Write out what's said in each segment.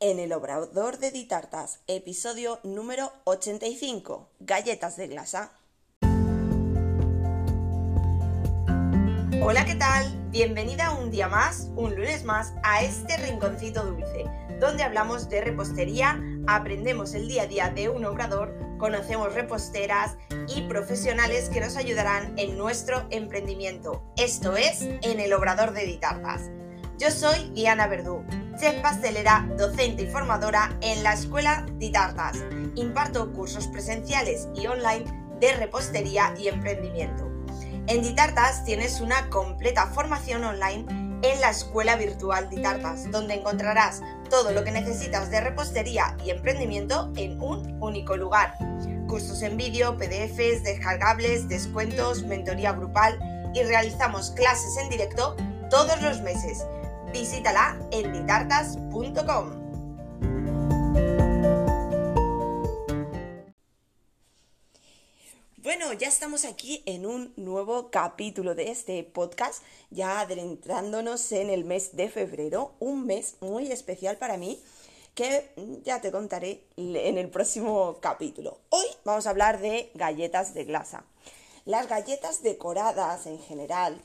en el Obrador de Ditartas, episodio número 85, Galletas de Glasa. Hola, ¿qué tal? Bienvenida un día más, un lunes más, a este rinconcito dulce, donde hablamos de repostería, aprendemos el día a día de un obrador, conocemos reposteras y profesionales que nos ayudarán en nuestro emprendimiento. Esto es En el Obrador de Ditartas. Yo soy Diana Verdú, chef pastelera, docente y formadora en la Escuela Ditartas. Imparto cursos presenciales y online de repostería y emprendimiento. En Ditartas tienes una completa formación online en la Escuela Virtual Ditartas, donde encontrarás todo lo que necesitas de repostería y emprendimiento en un único lugar. Cursos en vídeo, PDFs, descargables, descuentos, mentoría grupal y realizamos clases en directo todos los meses visítala en ditartas.com. Bueno, ya estamos aquí en un nuevo capítulo de este podcast, ya adentrándonos en el mes de febrero, un mes muy especial para mí que ya te contaré en el próximo capítulo. Hoy vamos a hablar de galletas de glasa. Las galletas decoradas en general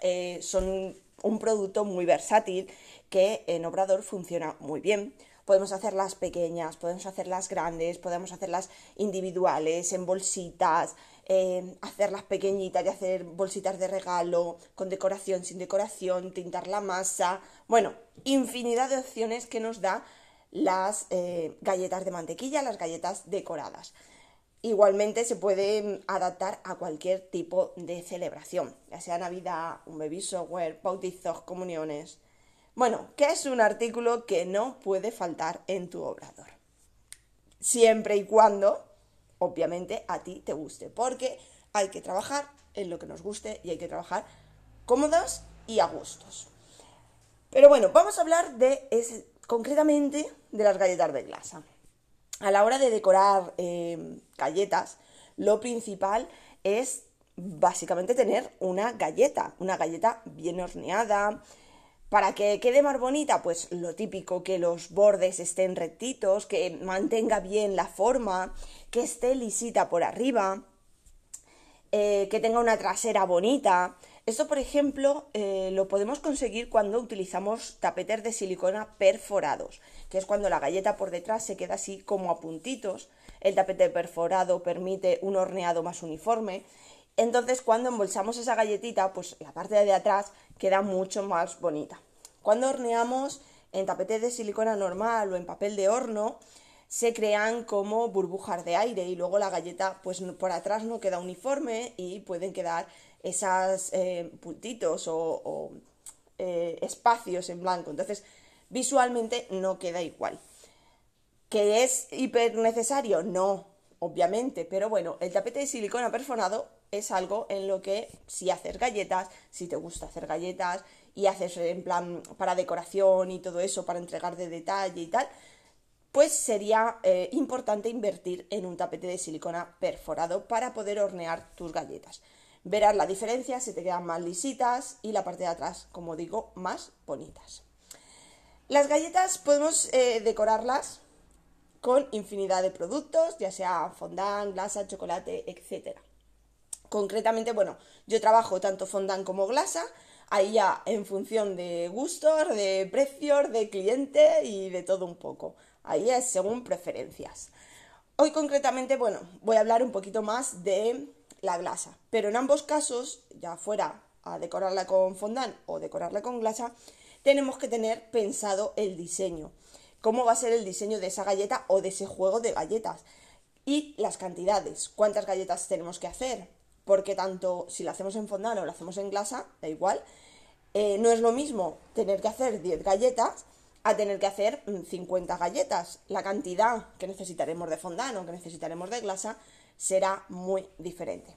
eh, son un producto muy versátil que en Obrador funciona muy bien. Podemos hacerlas pequeñas, podemos hacerlas grandes, podemos hacerlas individuales, en bolsitas, eh, hacerlas pequeñitas y hacer bolsitas de regalo, con decoración, sin decoración, tintar la masa. Bueno, infinidad de opciones que nos da las eh, galletas de mantequilla, las galletas decoradas. Igualmente se puede adaptar a cualquier tipo de celebración, ya sea Navidad, un baby shower, bautizos, comuniones. Bueno, ¿qué es un artículo que no puede faltar en tu obrador? Siempre y cuando, obviamente, a ti te guste, porque hay que trabajar en lo que nos guste y hay que trabajar cómodos y a gustos. Pero bueno, vamos a hablar de concretamente de las galletas de glasa a la hora de decorar em, galletas, lo principal es básicamente tener una galleta, una galleta bien horneada. Para que quede más bonita, pues lo típico, que los bordes estén rectitos, que mantenga bien la forma, que esté lisita por arriba, eh, que tenga una trasera bonita. Esto, por ejemplo, eh, lo podemos conseguir cuando utilizamos tapetes de silicona perforados, que es cuando la galleta por detrás se queda así como a puntitos. El tapete perforado permite un horneado más uniforme. Entonces, cuando embolsamos esa galletita, pues la parte de atrás queda mucho más bonita. Cuando horneamos en tapete de silicona normal o en papel de horno, se crean como burbujas de aire y luego la galleta pues por atrás no queda uniforme y pueden quedar esos eh, puntitos o, eh, espacios en blanco. Entonces, visualmente no queda igual. ¿Que es hiper necesario? No, obviamente, pero bueno, el tapete de silicona perforado es algo en lo que si haces galletas, si te gusta hacer galletas y haces en plan para decoración y todo eso, para entregar de detalle y tal, pues sería eh, importante invertir en un tapete de silicona perforado para poder hornear tus galletas. Verás la diferencia, se te quedan más lisitas y la parte de atrás, como digo, más bonitas. Las galletas podemos eh, decorarlas con infinidad de productos, ya sea fondant, glasa, chocolate, etc. Concretamente, bueno, yo trabajo tanto fondant como glasa, ahí ya en función de gustos, de precios, de cliente y de todo un poco. Ahí es según preferencias. Hoy concretamente, bueno, voy a hablar un poquito más de la glasa. Pero en ambos casos, ya fuera a decorarla con fondant o decorarla con glasa, tenemos que tener pensado el diseño. Cómo va a ser el diseño de esa galleta o de ese juego de galletas. Y las cantidades. ¿Cuántas galletas tenemos que hacer? Porque tanto si lo hacemos en fondant o lo hacemos en glasa, da igual. Eh, no es lo mismo tener que hacer 10 galletas a tener que hacer 50 mm, galletas. La cantidad que necesitaremos de fondant o que necesitaremos de glasa será muy diferente.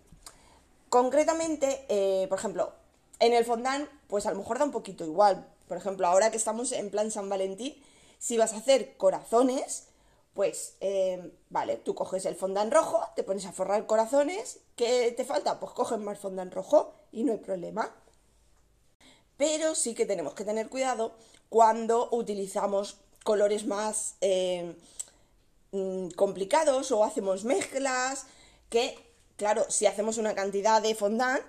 Concretamente, eh, por ejemplo, en el fondant, pues a lo mejor da un poquito igual. Por ejemplo, ahora que estamos en plan San Valentín, si vas a hacer corazones, pues, eh, vale, tú coges el fondant rojo, te pones a forrar corazones, ¿qué te falta? Pues coges más fondant rojo y no hay problema. Pero sí que tenemos que tener cuidado cuando utilizamos colores más eh, mm, complicados o hacemos mezclas que, claro, si hacemos una cantidad de fondant,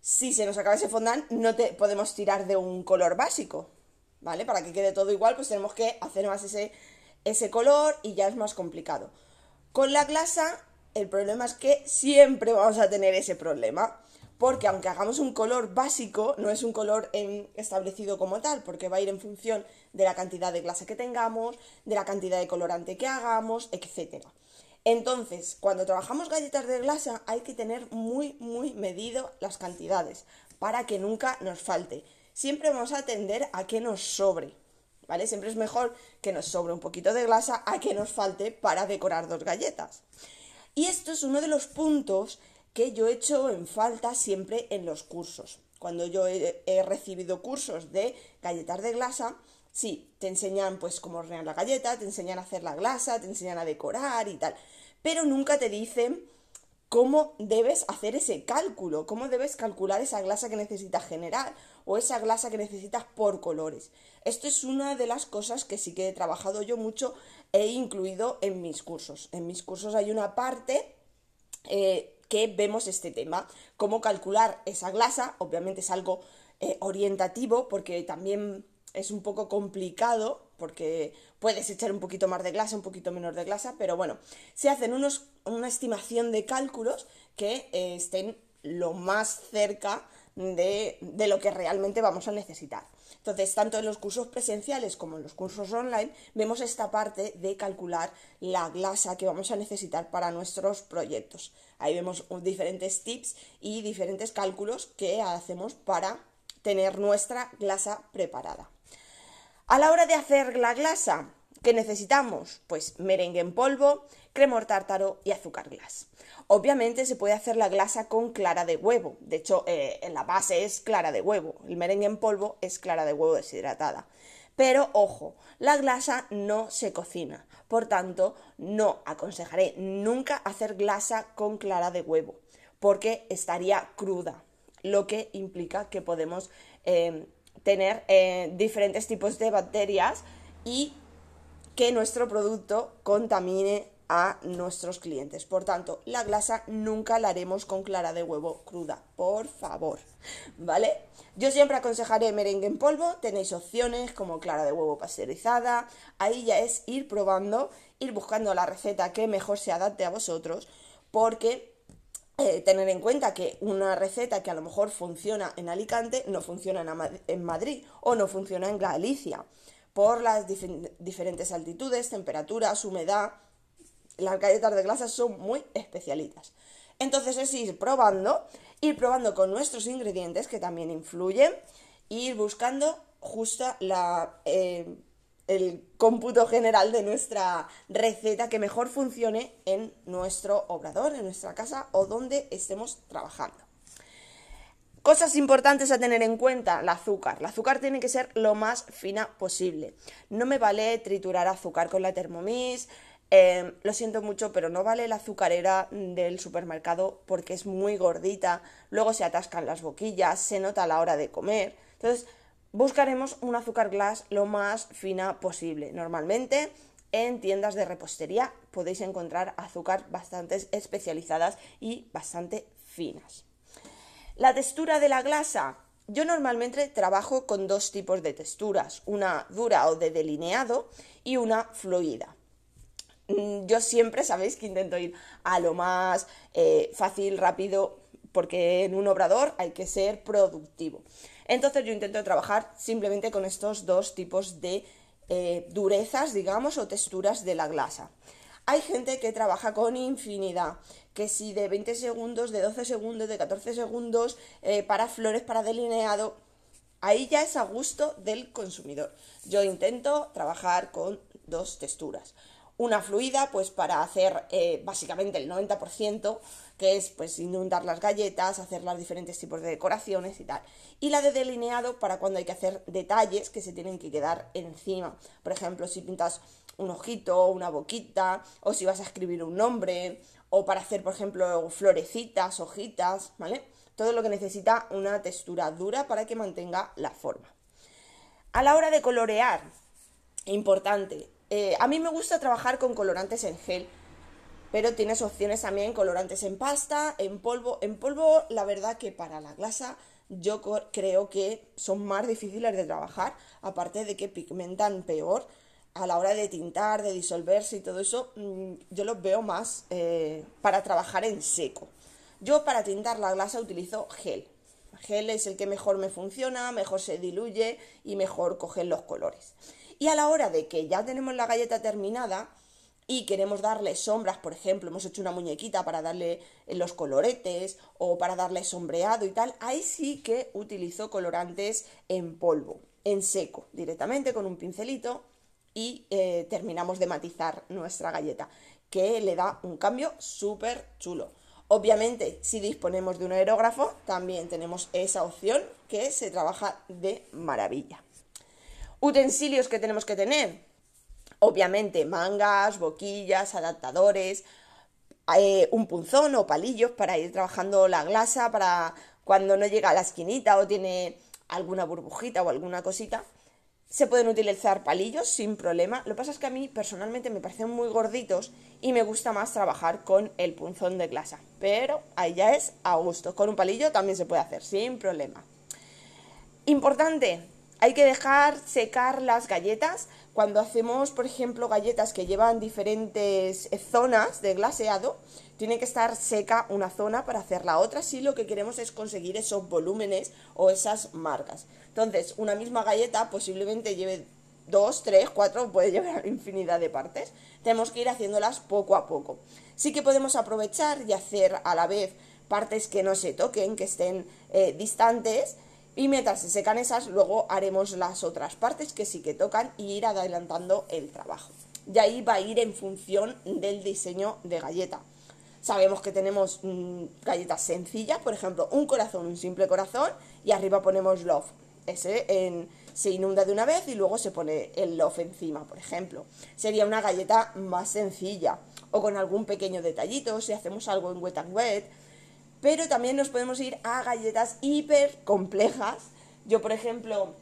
si se nos acaba ese fondant, no te podemos tirar de un color básico, ¿vale? Para que quede todo igual, pues tenemos que hacer más ese, ese color y ya es más complicado. Con la glasa, el problema es que siempre vamos a tener ese problema porque aunque hagamos un color básico, no es un color establecido como tal, porque va a ir en función de la cantidad de glasa que tengamos, de la cantidad de colorante que hagamos, etc. Entonces, cuando trabajamos galletas de glasa hay que tener muy, muy medido las cantidades para que nunca nos falte. Siempre vamos a tender a que nos sobre, ¿vale? Siempre es mejor que nos sobre un poquito de glasa a que nos falte para decorar dos galletas. Y esto es uno de los puntos que yo he hecho en falta siempre en los cursos. Cuando yo he, recibido cursos de galletas de glasa, sí, te enseñan pues cómo hornear la galleta, te enseñan a hacer la glasa, te enseñan a decorar y tal, pero nunca te dicen cómo debes hacer ese cálculo, cómo debes calcular esa glasa que necesitas generar o esa glasa que necesitas por colores. Esto es una de las cosas que sí que he trabajado yo mucho, e incluido en mis cursos. En mis cursos hay una parte eh, que vemos este tema. Cómo calcular esa glasa, obviamente es algo eh, orientativo porque también es un poco complicado porque puedes echar un poquito más de glasa, un poquito menos de glasa, pero bueno, se hacen unos, una estimación de cálculos que eh, estén lo más cerca de, de lo que realmente vamos a necesitar. Entonces, tanto en los cursos presenciales como en los cursos online, vemos esta parte de calcular la glasa que vamos a necesitar para nuestros proyectos. Ahí vemos diferentes tips y diferentes cálculos que hacemos para tener nuestra glasa preparada. A la hora de hacer la glasa, ¿qué necesitamos? Pues merengue en polvo, cremor tártaro y azúcar glas. Obviamente se puede hacer la glasa con clara de huevo. De hecho, eh, en la base es clara de huevo. El merengue en polvo es clara de huevo deshidratada. Pero ojo, la glasa no se cocina. Por tanto, no aconsejaré nunca hacer glasa con clara de huevo, porque estaría cruda, lo que implica que podemos eh, tener eh, diferentes tipos de bacterias y que nuestro producto contamine a nuestros clientes. Por tanto, la glasa nunca la haremos con clara de huevo cruda, por favor. ¿Vale? Yo siempre aconsejaré merengue en polvo, tenéis opciones como clara de huevo pasteurizada, ahí ya es ir probando, ir buscando la receta que mejor se adapte a vosotros, porque eh, tener en cuenta que una receta que a lo mejor funciona en Alicante no funciona en Madrid o no funciona en Galicia, por las diferentes altitudes, temperaturas, humedad, las galletas de glasa son muy especialitas. Entonces es ir probando, ir probando con nuestros ingredientes que también influyen, ir buscando justo la, eh, el cómputo general de nuestra receta que mejor funcione en nuestro obrador, en nuestra casa o donde estemos trabajando. Cosas importantes a tener en cuenta, el azúcar. El azúcar tiene que ser lo más fina posible. No me vale triturar azúcar con la Thermomix, Em, lo siento mucho, pero no vale la azucarera del supermercado porque es muy gordita, luego se atascan las boquillas, se nota a la hora de comer. Entonces, buscaremos un azúcar glass lo más fina posible. Normalmente en tiendas de repostería podéis encontrar azúcar bastante especializadas y bastante finas. La textura de la glasa. Yo normalmente trabajo con dos tipos de texturas, una dura o de delineado y una fluida. Mm, yo siempre sabéis que intento ir a lo más eh, fácil, rápido, porque en un obrador hay que ser productivo. Entonces yo intento trabajar simplemente con estos dos tipos de eh, durezas, digamos, o texturas de la glasa. Hay gente que trabaja con infinidad, que si de 20 segundos, de 12 segundos, de 14 segundos, eh, para flores, para delineado, ahí ya es a gusto del consumidor. Yo intento trabajar con dos texturas una fluida pues para hacer eh, básicamente el 90%, que es pues inundar las galletas, hacer los diferentes tipos de decoraciones y tal. Y la de delineado para cuando hay que hacer detalles que se tienen que quedar encima. Por ejemplo, si pintas un ojito, una boquita, o si vas a escribir un nombre, o para hacer, por ejemplo, florecitas, hojitas, ¿vale? Todo lo que necesita una textura dura para que mantenga la forma. A la hora de colorear, Importante. Eh, a mí me gusta trabajar con colorantes en gel, pero tienes opciones también colorantes en pasta, en polvo. En polvo, la verdad que para la glasa yo creo que son más difíciles de trabajar, aparte de que pigmentan peor a la hora de tintar, de disolverse y todo eso, mm, yo los veo más eh, para trabajar en seco. Yo para tintar la glasa utilizo gel. Gel es el que mejor me funciona, mejor se diluye y mejor cogen los colores. Y a la hora de que ya tenemos la galleta terminada y queremos darle sombras, por ejemplo, hemos hecho una muñequita para darle los coloretes o para darle sombreado y tal, ahí sí que utilizo colorantes en polvo, en seco, directamente con un pincelito y eh, terminamos de matizar nuestra galleta, que le da un cambio súper chulo. Obviamente, si disponemos de un aerógrafo, también tenemos esa opción que se trabaja de maravilla. Utensilios que tenemos que tener. Obviamente, mangas, boquillas, adaptadores, eh, un punzón o palillos para ir trabajando la glasa, para cuando no llega a la esquinita o tiene alguna burbujita o alguna cosita, se pueden utilizar palillos sin problema. Lo que pasa es que a mí personalmente me parecen muy gorditos y me gusta más trabajar con el punzón de glasa. Pero ahí ya es a gusto. Con un palillo también se puede hacer sin problema. Importante, hay que dejar secar las galletas. Cuando hacemos, por ejemplo, galletas que llevan diferentes zonas de glaseado, tiene que estar seca una zona para hacer la otra si lo que queremos es conseguir esos volúmenes o esas marcas. Entonces, una misma galleta posiblemente lleve dos, tres, cuatro, puede llevar infinidad de partes. Tenemos que ir haciéndolas poco a poco. Sí que podemos aprovechar y hacer a la vez partes que no se toquen, que estén eh, distantes, y mientras se secan esas, luego haremos las otras partes que sí que tocan y ir adelantando el trabajo. Y ahí va a ir en función del diseño de galleta. Sabemos que tenemos mm, galletas sencillas, por ejemplo, un corazón, un simple corazón, y arriba ponemos love. Ese se inunda de una vez y luego se pone el love encima, por ejemplo. Sería una galleta más sencilla, o con algún pequeño detallito, si hacemos algo en wet and wet. Pero también nos podemos ir a galletas hiper complejas. Yo, por ejemplo,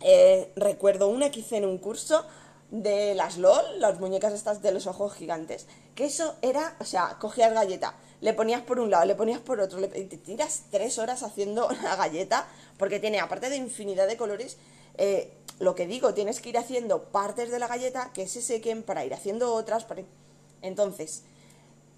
eh, recuerdo una que hice en un curso de las LOL, las muñecas estas de los ojos gigantes, que eso era, o sea, cogías galleta, le ponías por un lado, le ponías por otro, le, te tiras tres horas haciendo la galleta, porque tiene, aparte de infinidad de colores, eh, lo que digo, tienes que ir haciendo partes de la galleta que se sequen para ir haciendo otras. Entonces,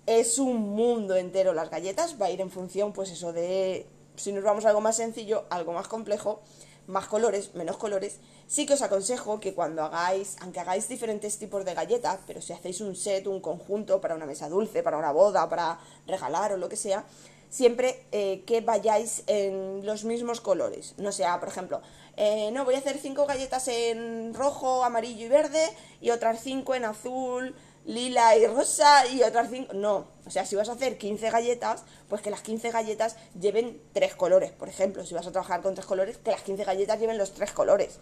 es un mundo entero las galletas, va a ir en función, pues eso de, si nos vamos a algo más sencillo, algo más complejo, más colores, menos colores, sí que os aconsejo que cuando hagáis, aunque hagáis diferentes tipos de galletas, pero si hacéis un set, un conjunto para una mesa dulce, para una boda, para regalar o lo que sea, siempre eh, que vayáis en los mismos colores. No sea, por ejemplo, eh, no, voy a hacer cinco galletas en rojo, amarillo y verde y otras cinco en azul, lila y rosa y otras cinco. No, o sea, si vas a hacer 15 galletas, pues que las 15 galletas lleven tres colores. Por ejemplo, si vas a trabajar con tres colores, que las 15 galletas lleven los tres colores.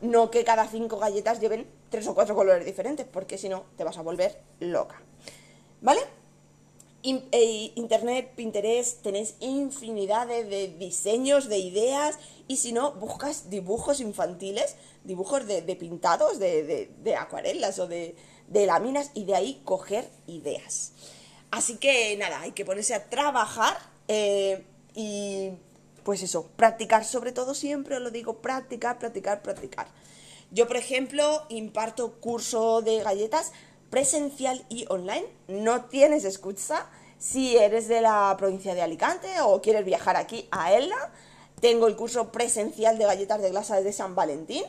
No que cada cinco galletas lleven tres o cuatro colores diferentes, porque si no, te vas a volver loca. ¿Vale? Eh, Internet, Pinterest, tenéis infinidad de, diseños, de ideas, y si no, buscas dibujos infantiles, dibujos de, pintados, de acuarelas o de, de láminas y de ahí coger ideas. Así que nada, hay que ponerse a trabajar eh, y pues eso, practicar sobre todo siempre, os lo digo, practicar, practicar, practicar. Yo, por ejemplo, imparto curso de galletas presencial y online. No tienes excusa si eres de la provincia de Alicante o quieres viajar aquí a Elda. Tengo el curso presencial de galletas de glasa de San Valentín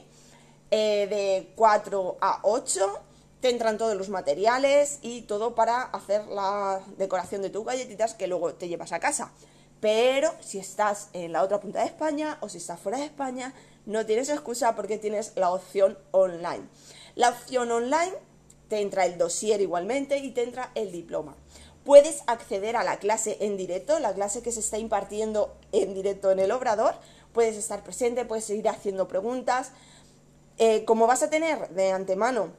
eh, de 4 a 8 te entran todos los materiales y todo para hacer la decoración de tus galletitas que luego te llevas a casa. Pero si estás en la otra punta de España o si estás fuera de España, no tienes excusa porque tienes la opción online. La opción online te entra el dossier igualmente y te entra el diploma. Puedes acceder a la clase en directo, la clase que se está impartiendo en directo en el obrador. Puedes estar presente, puedes seguir haciendo preguntas. Eh, como vas a tener de antemano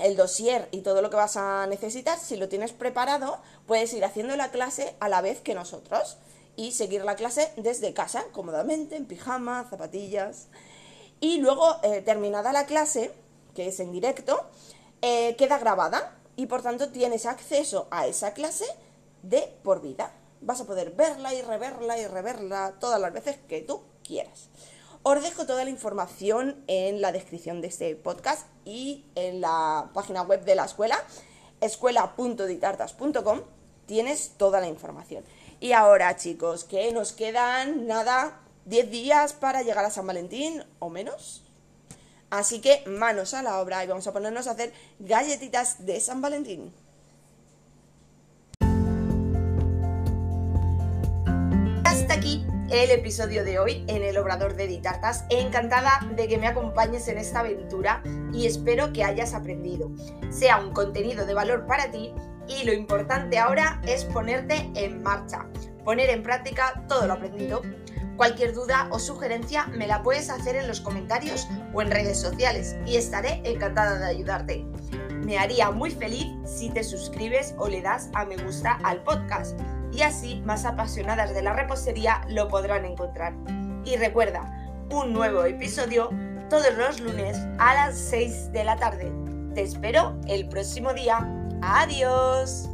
el dossier y todo lo que vas a necesitar, si lo tienes preparado, puedes ir haciendo la clase a la vez que nosotros y seguir la clase desde casa, cómodamente, en pijama, zapatillas. Y luego, eh, terminada la clase, que es en directo, eh, queda grabada y por tanto tienes acceso a esa clase de por vida. Vas a poder verla y reverla y reverla todas las veces que tú quieras. Os dejo toda la información en la descripción de este podcast y en la página web de la escuela, escuela.ditartas.com, tienes toda la información. Y ahora, chicos, que nos quedan nada, 10 días para llegar a San Valentín o menos. Así que manos a la obra y vamos a ponernos a hacer galletitas de San Valentín. El episodio de hoy en el Obrador de Ditartas. Encantada de que me acompañes en esta aventura y espero que hayas aprendido. Sea un contenido de valor para ti y lo importante ahora es ponerte en marcha, poner en práctica todo lo aprendido. Cualquier duda o sugerencia me la puedes hacer en los comentarios o en redes sociales y estaré encantada de ayudarte. Me haría muy feliz si te suscribes o le das a me gusta al podcast y así más apasionadas de la repostería lo podrán encontrar. Y recuerda, un nuevo episodio todos los lunes a las 6 de la tarde. Te espero el próximo día. Adiós.